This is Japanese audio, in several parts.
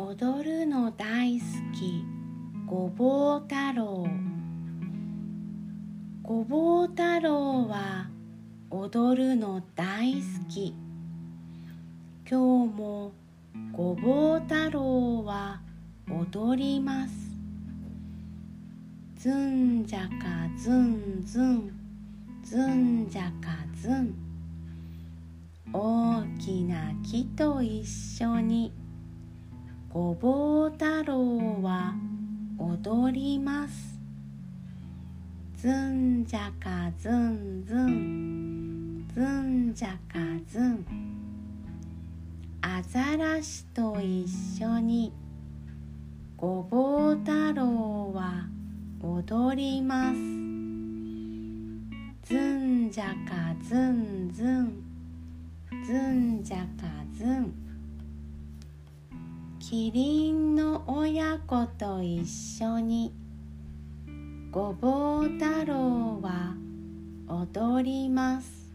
踊るの大好き。ごぼう太郎。ごぼう太郎は踊るの大好き。今日もごぼう太郎は踊ります。ずんじゃかずんずん。ずんじゃかずん。大きな木と一緒に。ごぼう太郎は踊ります。ずんじゃかずんずん。ずんじゃかずん。アザラシと一緒に。ごぼう太郎は踊ります。ずんじゃかずんずん。ずんじゃかずん。キリンの親子と一緒にごぼう太郎は踊ります。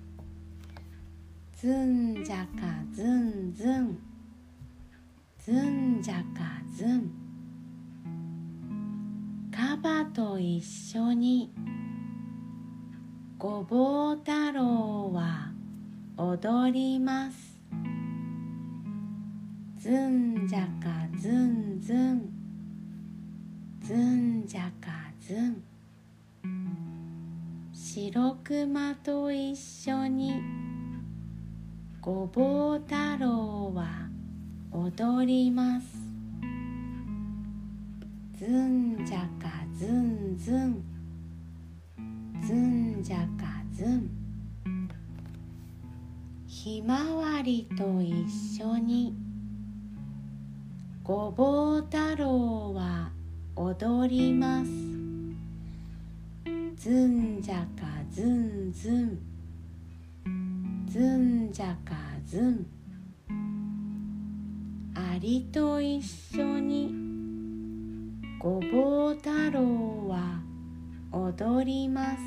ずんじゃかずんずん。ずんじゃかずん。カバと一緒にごぼう太郎は踊ります。ずんじゃかずんずんずんじゃかずん白熊と一緒にごぼう太郎は踊りますずんじゃかずんずんずんじゃかずんひまわりと一緒にごぼう太郎は踊ります。ずんじゃかずんずん。ずんじゃかずん。アリと一緒に。ごぼう太郎は踊ります。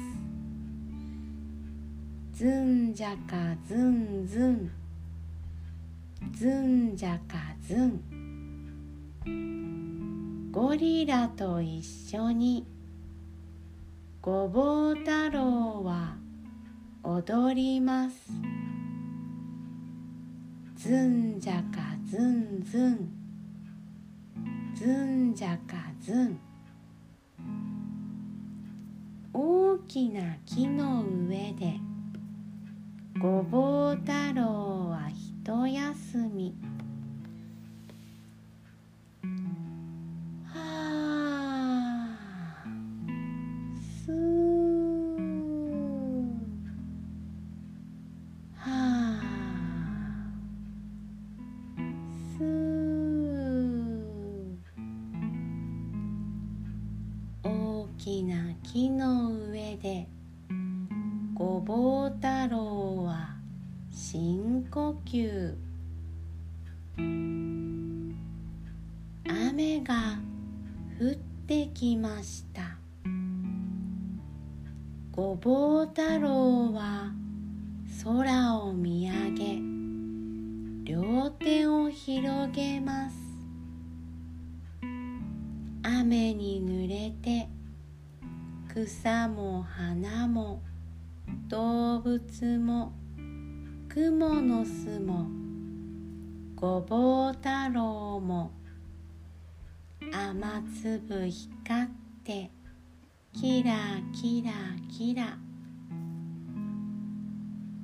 ずんじゃかずんずん。ずんじゃかずん。ゴリラと一緒に。ごぼう太郎は踊ります。ずんじゃかずんずん。ずんじゃかずん。大きな木の上でごぼう太郎は一休み。きな木の上でごぼう太郎は深呼吸。雨が降ってきました。ごぼう太郎は空を見上げ両手を広げます。雨に濡れて草も花も動物も雲の巣もごぼう太郎も雨粒光ってキラキラキラ。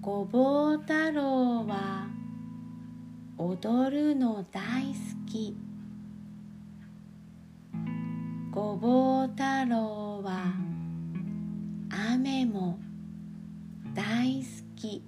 ごぼう太郎は踊るの大好き。ごぼう太郎は雨も大好き。